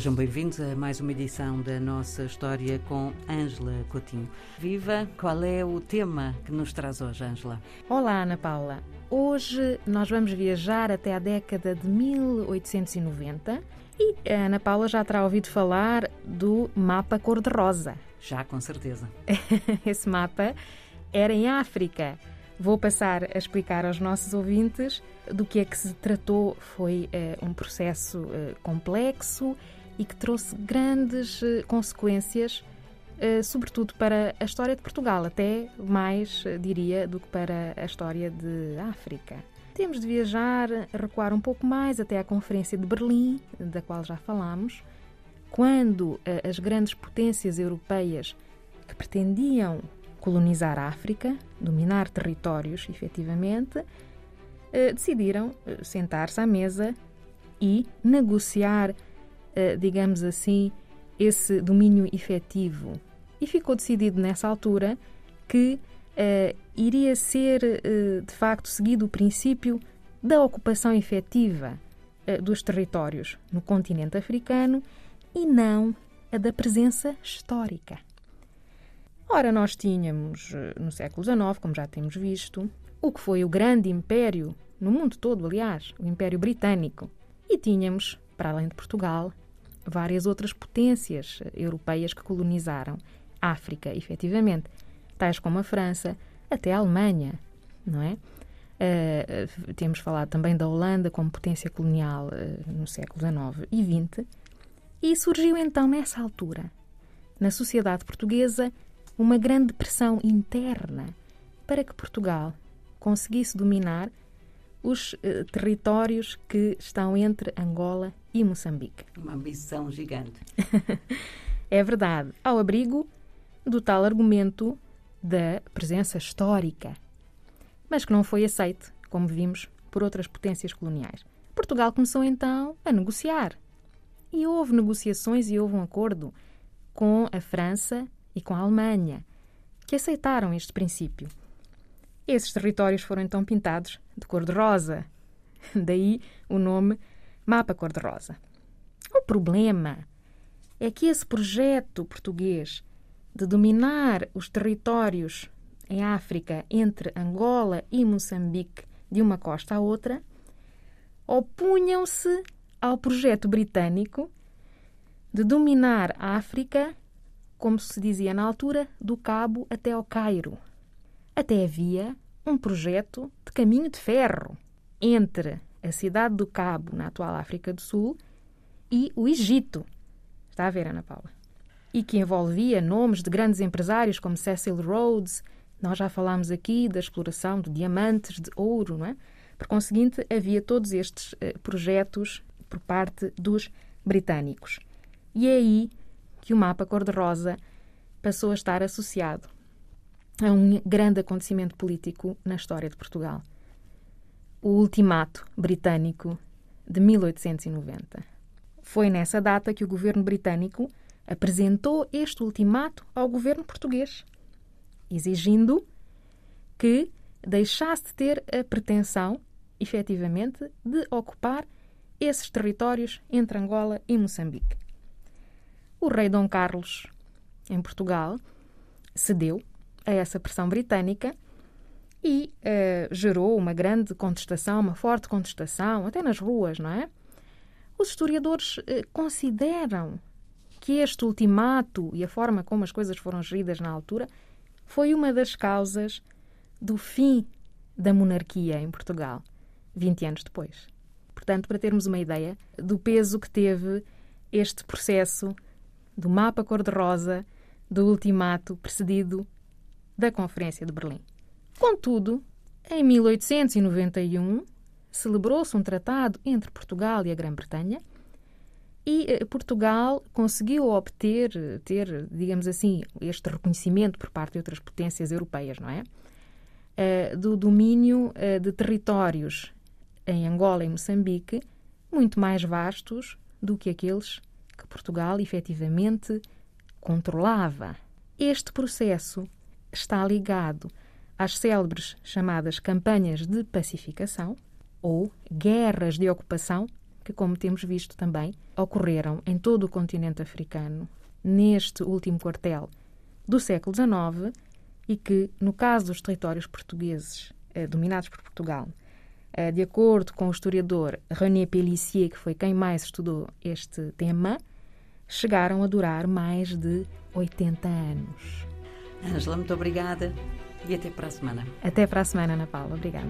Sejam bem-vindos a mais uma edição da nossa história com Ângela Coutinho. Viva! Qual é o tema que nos traz hoje, Ângela? Olá, Ana Paula. Hoje nós vamos viajar até a década de 1890 e a Ana Paula já terá ouvido falar do mapa cor-de-rosa. Já, com certeza. Esse mapa era em África. Vou passar a explicar aos nossos ouvintes do que é que se tratou. Foi uh, um processo uh, complexo e que trouxe grandes uh, consequências, sobretudo para a história de Portugal, até mais, diria, do que para a história de África. Temos de viajar, recuar um pouco mais até à Conferência de Berlim, da qual já falámos, quando as grandes potências europeias que pretendiam colonizar a África, dominar territórios, efetivamente, eh, decidiram eh, sentar-se à mesa e negociar, eh, digamos assim, esse domínio efetivo. E ficou decidido nessa altura que iria ser, de facto, seguido o princípio da ocupação efetiva dos territórios no continente africano e não a da presença histórica. Ora, nós tínhamos, eh, no século XIX, como já temos visto, o que foi o grande império, no mundo todo, aliás, o Império Britânico. E tínhamos, para além de Portugal, várias outras potências eh, europeias que colonizaram África, efetivamente, tais como a França, até a Alemanha, não é? Uh, temos falado também da Holanda como potência colonial uh, no século XIX e XX. E surgiu então, nessa altura, na sociedade portuguesa, uma grande pressão interna para que Portugal conseguisse dominar os eh, territórios que estão entre Angola e Moçambique. Uma ambição gigante. é verdade, ao abrigo do tal argumento da presença histórica, mas que não foi aceite, como vimos, por outras potências coloniais. Portugal começou então a negociar. E houve negociações e houve um acordo com a França e com a Alemanha, que aceitaram este princípio. Esses territórios foram então pintados de cor-de-rosa. Daí o nome Mapa Cor-de-Rosa. O problema é que esse projeto português de dominar os territórios em África entre Angola e Moçambique de uma costa à outra opunham-se ao projeto britânico de dominar a África como se dizia na altura, do Cabo até ao Cairo. Até havia um projeto de caminho de ferro entre a cidade do Cabo, na atual África do Sul, e o Egito. Está a ver, Ana Paula? E que envolvia nomes de grandes empresários como Cecil Rhodes. Nós já falámos aqui da exploração de diamantes, de ouro, não é? Por conseguinte, havia todos estes uh, projetos por parte dos britânicos. E é aí que o mapa cor-de-rosa passou a estar associado a um grande acontecimento político na história de Portugal. O Ultimato Britânico de 1890. Foi nessa data que o governo britânico apresentou este ultimato ao governo português, exigindo que deixasse de ter a pretensão, efetivamente, de ocupar esses territórios entre Angola e Moçambique o rei Dom Carlos, em Portugal, cedeu a essa pressão britânica e uh, gerou uma grande contestação, uma forte contestação, até nas ruas, não é? Os historiadores uh, consideram que este ultimato e a forma como as coisas foram geridas na altura foi uma das causas do fim da monarquia em Portugal, 20 anos depois. Portanto, para termos uma ideia do peso que teve este processo do mapa cor-de-rosa do ultimato precedido da Conferência de Berlim. Contudo, em 1891, celebrou-se um tratado entre Portugal e a Grã-Bretanha e eh, Portugal conseguiu obter, ter, digamos assim, este reconhecimento por parte de outras potências europeias, não é? Uh, do domínio uh, de territórios em Angola e Moçambique muito mais vastos do que aqueles que Portugal efetivamente controlava. Este processo está ligado às célebres chamadas campanhas de pacificação ou guerras de ocupação, que, como temos visto também, ocorreram em todo o continente africano, neste último quartel do século XIX, e que, no caso dos territórios portugueses eh, dominados por Portugal, eh, de acordo com o historiador René Pellissier, que foi quem mais estudou este tema, chegaram a durar mais de 80 anos. Ângela, muito obrigada e até para a semana. Até para a semana, Ana Paula. Obrigada.